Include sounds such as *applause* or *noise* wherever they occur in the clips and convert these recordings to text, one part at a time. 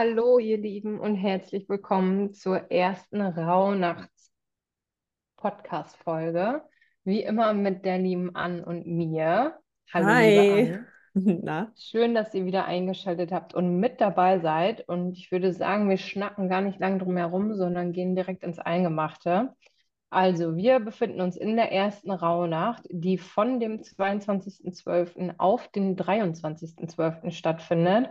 Hallo, ihr Lieben, und herzlich willkommen zur ersten Rauhnachts-Podcast-Folge. Wie immer mit der lieben Ann und mir. Hallo, Hi. liebe Ann. *laughs* Na? Schön, dass ihr wieder eingeschaltet habt und mit dabei seid. Und ich würde sagen, wir schnacken gar nicht lang drum herum, sondern gehen direkt ins Eingemachte. Also, wir befinden uns in der ersten Rauhnacht, die von dem 22.12. auf den 23.12. stattfindet.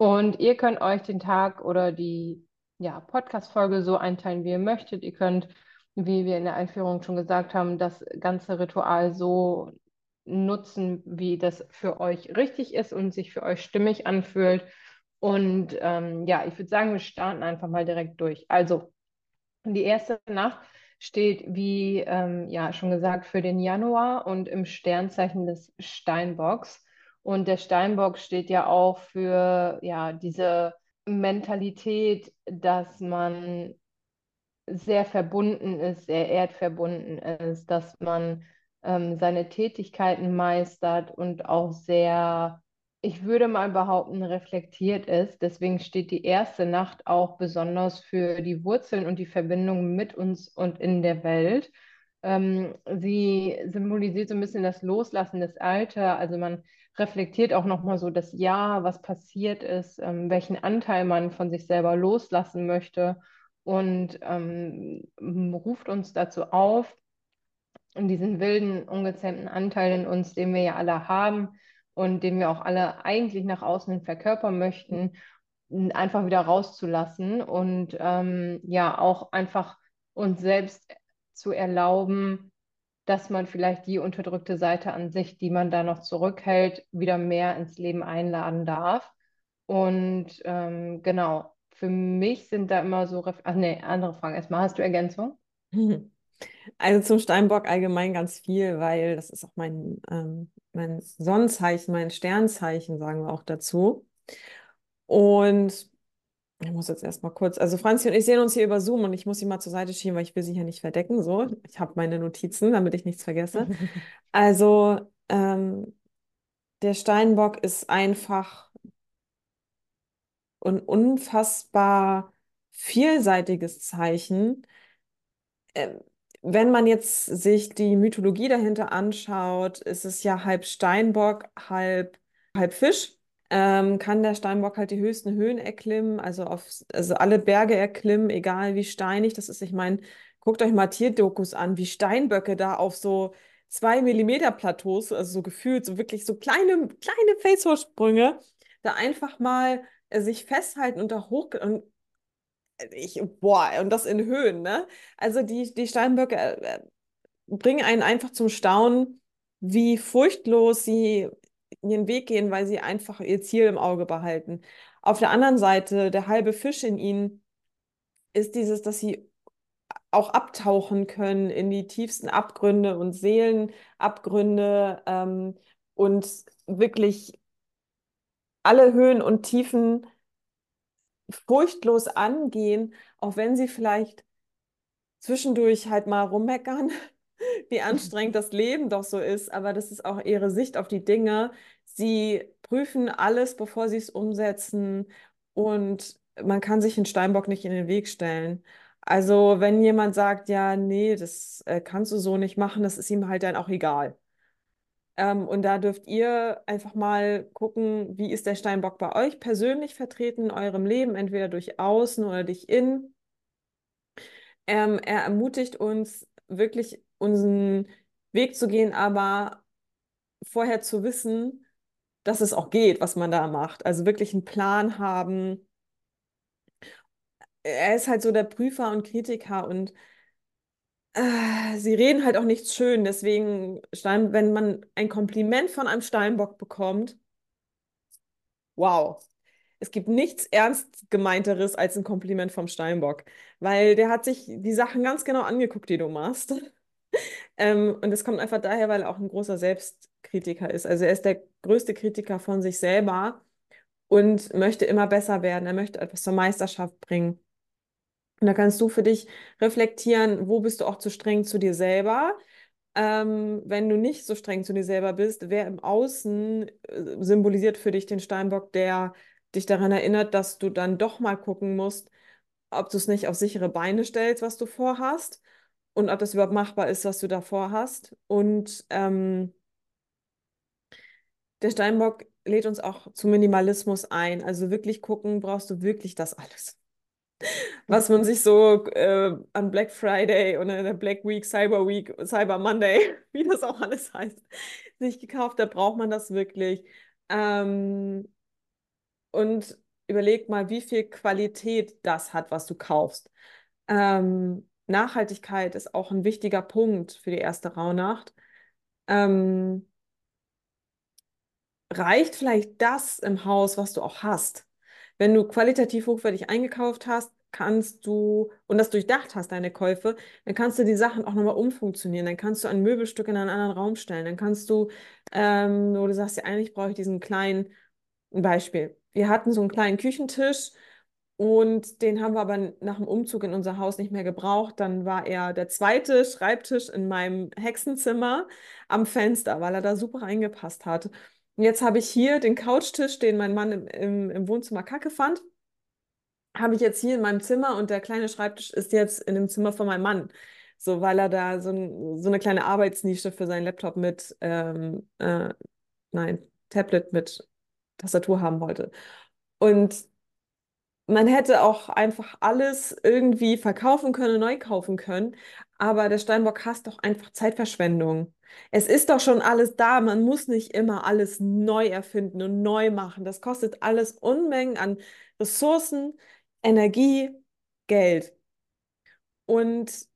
Und ihr könnt euch den Tag oder die ja, Podcast-Folge so einteilen, wie ihr möchtet. Ihr könnt, wie wir in der Einführung schon gesagt haben, das ganze Ritual so nutzen, wie das für euch richtig ist und sich für euch stimmig anfühlt. Und ähm, ja, ich würde sagen, wir starten einfach mal direkt durch. Also, die erste Nacht steht, wie ähm, ja schon gesagt, für den Januar und im Sternzeichen des Steinbocks. Und der Steinbock steht ja auch für ja diese Mentalität, dass man sehr verbunden ist, sehr erdverbunden ist, dass man ähm, seine Tätigkeiten meistert und auch sehr, ich würde mal behaupten, reflektiert ist. Deswegen steht die erste Nacht auch besonders für die Wurzeln und die Verbindung mit uns und in der Welt. Ähm, sie symbolisiert so ein bisschen das Loslassen des Alter. Also man reflektiert auch nochmal so das Jahr, was passiert ist, ähm, welchen Anteil man von sich selber loslassen möchte und ähm, ruft uns dazu auf, diesen wilden, ungezähmten Anteil in uns, den wir ja alle haben und den wir auch alle eigentlich nach außen verkörpern möchten, einfach wieder rauszulassen und ähm, ja auch einfach uns selbst zu erlauben, dass man vielleicht die unterdrückte Seite an sich, die man da noch zurückhält, wieder mehr ins Leben einladen darf. Und ähm, genau, für mich sind da immer so, Ref ach nee, andere Fragen. Erstmal, hast du Ergänzung? *laughs* Also zum Steinbock allgemein ganz viel, weil das ist auch mein, ähm, mein Sonnenzeichen, mein Sternzeichen, sagen wir auch dazu. Und ich muss jetzt erstmal kurz, also Franzi und ich sehen uns hier über Zoom und ich muss sie mal zur Seite schieben, weil ich will sie hier nicht verdecken. So, ich habe meine Notizen, damit ich nichts vergesse. *laughs* Also ähm, der Steinbock ist einfach ein unfassbar vielseitiges Zeichen. Ähm, wenn man jetzt sich die Mythologie dahinter anschaut, ist es ja halb Steinbock, halb, halb Fisch. Ähm, kann der Steinbock halt die höchsten Höhen erklimmen, also auf also alle Berge erklimmen, egal wie steinig das ist. Ich meine, guckt euch mal Tierdokus an, wie Steinböcke da auf so zwei Millimeter Plateaus, also so gefühlt, so wirklich so kleine, kleine Felsvorsprünge, da einfach mal äh, sich festhalten und da hoch und ich, boah, und das in Höhen, ne? Also die, die Steinböcke äh, bringen einen einfach zum Staunen, wie furchtlos sie ihren Weg gehen, weil sie einfach ihr Ziel im Auge behalten. Auf der anderen Seite, der halbe Fisch in ihnen ist dieses, dass sie auch abtauchen können in die tiefsten Abgründe und Seelenabgründe ähm, und wirklich alle Höhen und Tiefen furchtlos angehen, auch wenn sie vielleicht zwischendurch halt mal rummeckern, wie anstrengend das Leben doch so ist, aber das ist auch ihre Sicht auf die Dinge. Sie prüfen alles, bevor sie es umsetzen und man kann sich einen Steinbock nicht in den Weg stellen. Also wenn jemand sagt, ja, nee, das äh, kannst du so nicht machen, das ist ihm halt dann auch egal. Ähm, und da dürft ihr einfach mal gucken, wie ist der Steinbock bei euch persönlich vertreten in eurem Leben, entweder durch außen oder durch innen. Ähm, er ermutigt uns wirklich unseren Weg zu gehen, aber vorher zu wissen, dass es auch geht, was man da macht. Also wirklich einen Plan haben. Er ist halt so der Prüfer und Kritiker und äh, sie reden halt auch nichts schön. Deswegen, Stein, wenn man ein Kompliment von einem Steinbock bekommt, wow. Es gibt nichts ernst gemeinteres als ein Kompliment vom Steinbock, weil der hat sich die Sachen ganz genau angeguckt, die du machst. Ähm, und es kommt einfach daher, weil er auch ein großer Selbstkritiker ist. Also er ist der größte Kritiker von sich selber und möchte immer besser werden. Er möchte etwas zur Meisterschaft bringen. Und da kannst du für dich reflektieren, wo bist du auch zu streng zu dir selber. Ähm, wenn du nicht so streng zu dir selber bist, wer im Außen äh, symbolisiert für dich den Steinbock, der dich daran erinnert, dass du dann doch mal gucken musst, ob du es nicht auf sichere Beine stellst, was du vorhast und ob das überhaupt machbar ist, was du da vorhast. Und ähm, der Steinbock lädt uns auch zu Minimalismus ein. Also wirklich gucken, brauchst du wirklich das alles? Was man sich so äh, an Black Friday oder der Black Week, Cyber Week, Cyber Monday, *laughs* wie das auch alles heißt, sich gekauft hat, braucht man das wirklich? Ähm, und überleg mal, wie viel Qualität das hat, was du kaufst. Ähm, Nachhaltigkeit ist auch ein wichtiger Punkt für die erste Rauhnacht. Ähm, reicht vielleicht das im Haus, was du auch hast? Wenn du qualitativ hochwertig eingekauft hast, kannst du und das durchdacht hast, deine Käufe, dann kannst du die Sachen auch nochmal umfunktionieren. Dann kannst du ein Möbelstück in einen anderen Raum stellen. Dann kannst du, ähm, wo du sagst, ja, eigentlich brauche ich diesen kleinen, ein Beispiel. Wir hatten so einen kleinen Küchentisch und den haben wir aber nach dem Umzug in unser Haus nicht mehr gebraucht. Dann war er der zweite Schreibtisch in meinem Hexenzimmer am Fenster, weil er da super reingepasst hat. Und jetzt habe ich hier den Couchtisch, den mein Mann im, im, im Wohnzimmer kacke fand, habe ich jetzt hier in meinem Zimmer und der kleine Schreibtisch ist jetzt in dem Zimmer von meinem Mann. So, weil er da so, ein, so eine kleine Arbeitsnische für seinen Laptop mit, ähm, äh, nein, Tablet mit Tastatur haben wollte. Und man hätte auch einfach alles irgendwie verkaufen können, neu kaufen können. Aber der Steinbock hasst doch einfach Zeitverschwendung. Es ist doch schon alles da. Man muss nicht immer alles neu erfinden und neu machen. Das kostet alles Unmengen an Ressourcen, Energie, Geld. Und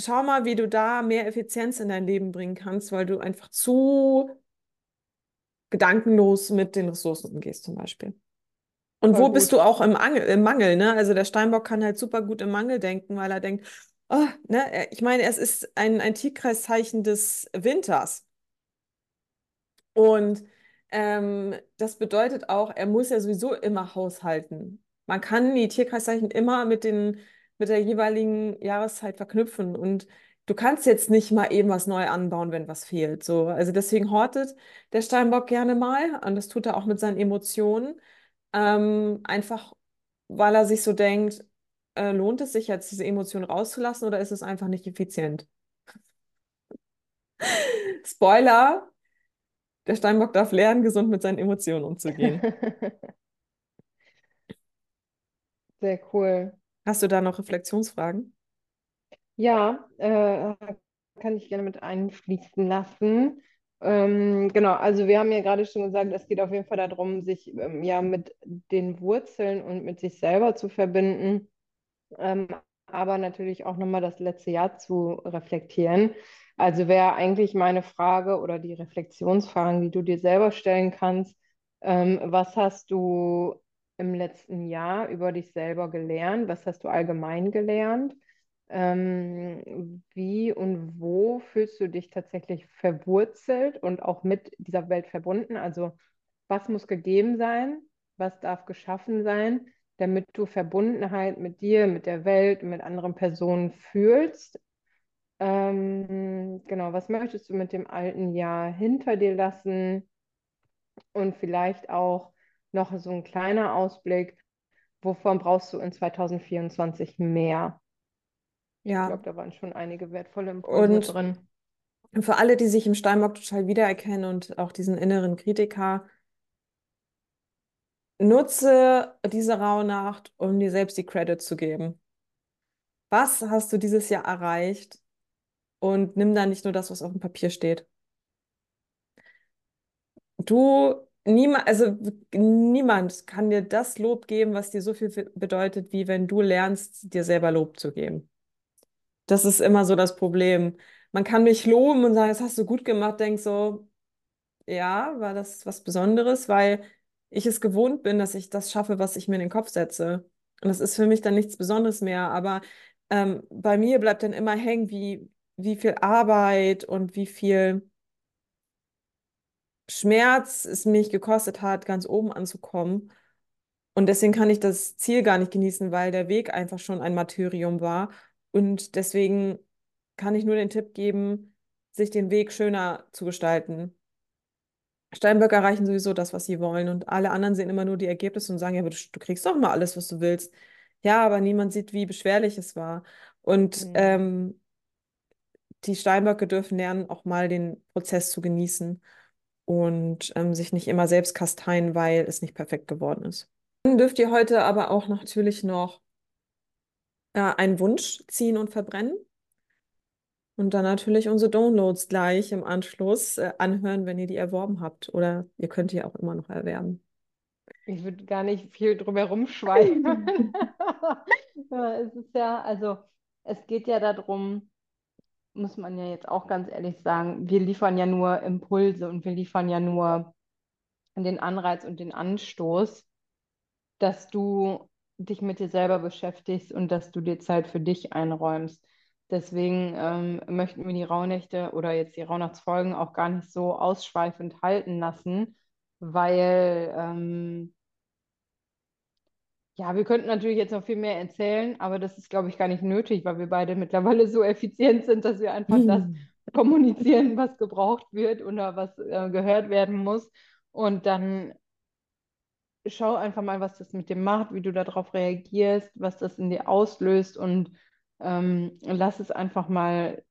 schau mal, wie du da mehr Effizienz in dein Leben bringen kannst, weil du einfach zu gedankenlos mit den Ressourcen umgehst, zum Beispiel. Und Voll wo bist gut. du auch im, Angel, im Mangel, ne? Also der Steinbock kann halt super gut im Mangel denken, weil er denkt, oh, ne, ich meine, es ist ein, ein Tierkreiszeichen des Winters. Und ähm, das bedeutet auch, er muss ja sowieso immer haushalten. Man kann die Tierkreiszeichen immer mit den, mit der jeweiligen Jahreszeit verknüpfen. Und du kannst jetzt nicht mal eben was neu anbauen, wenn was fehlt. So, also deswegen hortet der Steinbock gerne mal. Und das tut er auch mit seinen Emotionen. Ähm, einfach, weil er sich so denkt, äh, lohnt es sich jetzt, diese Emotion rauszulassen oder ist es einfach nicht effizient? *laughs* Spoiler, der Steinbock darf lernen, gesund mit seinen Emotionen umzugehen. *laughs* Sehr cool. Hast du da noch Reflexionsfragen? Ja, äh, kann ich gerne mit einfließen lassen. Ähm, genau, also wir haben ja gerade schon gesagt, es geht auf jeden Fall darum, sich ähm, ja mit den Wurzeln und mit sich selber zu verbinden, ähm, aber natürlich auch nochmal das letzte Jahr zu reflektieren. Also wäre eigentlich meine Frage oder die Reflexionsfragen, die du dir selber stellen kannst, ähm, was hast du im letzten Jahr über dich selber gelernt? Was hast du allgemein gelernt? Ähm, wie und fühlst du dich tatsächlich verwurzelt und auch mit dieser Welt verbunden? Also was muss gegeben sein? Was darf geschaffen sein, damit du Verbundenheit mit dir, mit der Welt, mit anderen Personen fühlst? Ähm, genau, was möchtest du mit dem alten Jahr hinter dir lassen? Und vielleicht auch noch so ein kleiner Ausblick, wovon brauchst du in 2024 mehr? Ich Ja, glaube, da waren schon einige wertvolle Impulse und drin. für alle, die sich im Steinbock total wiedererkennen und auch diesen inneren Kritiker, nutze diese Rauhnacht, um dir selbst die Credit zu geben. Was hast du dieses Jahr erreicht? Und nimm da nicht nur das, was auf dem Papier steht. Du, niemand, also niemand kann dir das Lob geben, was dir so viel bedeutet, wie wenn du lernst, dir selber Lob zu geben. Das ist immer so das Problem. Man kann mich loben und sagen, das hast du gut gemacht, denk so, ja, war das was Besonderes, weil ich es gewohnt bin, dass ich das schaffe, was ich mir in den Kopf setze. Und das ist für mich dann nichts Besonderes mehr. Aber ähm, bei mir bleibt dann immer hängen, wie, wie viel Arbeit und wie viel Schmerz es mich gekostet hat, ganz oben anzukommen. Und deswegen kann ich das Ziel gar nicht genießen, weil der Weg einfach schon ein Martyrium war. Und deswegen kann ich nur den Tipp geben, sich den Weg schöner zu gestalten. Steinböcke erreichen sowieso das, was sie wollen. Und alle anderen sehen immer nur die Ergebnisse und sagen, ja, aber du, du kriegst doch mal alles, was du willst. Ja, aber niemand sieht, wie beschwerlich es war. Und Hm. ähm, die Steinböcke dürfen lernen, auch mal den Prozess zu genießen und ähm, sich nicht immer selbst kasteien, weil es nicht perfekt geworden ist. Dann dürft ihr heute aber auch natürlich noch äh, einen Wunsch ziehen und verbrennen. Und dann natürlich unsere Downloads gleich im Anschluss äh, anhören, wenn ihr die erworben habt. Oder ihr könnt die auch immer noch erwerben. Ich würde gar nicht viel drüber rumschweifen. *laughs* Ja, Es ist ja, also es geht ja darum, muss man ja jetzt auch ganz ehrlich sagen, wir liefern ja nur Impulse und wir liefern ja nur den Anreiz und den Anstoß, dass du dich mit dir selber beschäftigst und dass du dir Zeit für dich einräumst. Deswegen ähm, möchten wir die Rauhnächte oder jetzt die Rauhnachtsfolgen auch gar nicht so ausschweifend halten lassen, weil ähm, ja, wir könnten natürlich jetzt noch viel mehr erzählen, aber das ist, glaube ich, gar nicht nötig, weil wir beide mittlerweile so effizient sind, dass wir einfach das kommunizieren, was gebraucht wird oder was äh, gehört werden muss. Und dann schau einfach mal, was das mit dir macht, wie du darauf reagierst, was das in dir auslöst und ähm, lass es einfach mal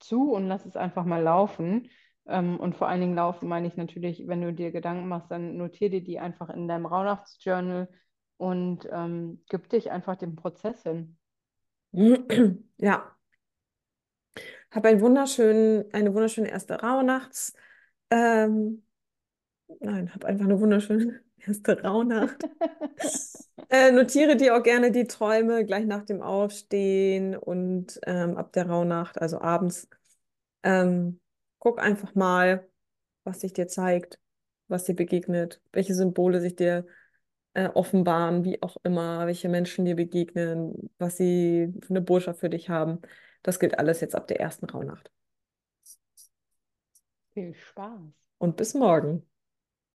zu und lass es einfach mal laufen. Ähm, und vor allen Dingen laufen meine ich natürlich, wenn du dir Gedanken machst, dann notier dir die einfach in deinem Rauhnachtsjournal und ähm, gib dich einfach dem Prozess hin. *clears throat* Ja, hab einen wunderschönen, eine wunderschöne erste Rauhnachts. Ähm, nein, hab einfach eine wunderschöne erste Rauhnacht. *laughs* Äh, notiere dir auch gerne die Träume gleich nach dem Aufstehen und ähm, ab der Rauhnacht, also abends. Ähm, guck einfach mal, was sich dir zeigt, was dir begegnet, welche Symbole sich dir äh, offenbaren, wie auch immer, welche Menschen dir begegnen, was sie für eine Botschaft für dich haben. Das gilt alles jetzt ab der ersten Rauhnacht. Viel Spaß. Und bis morgen.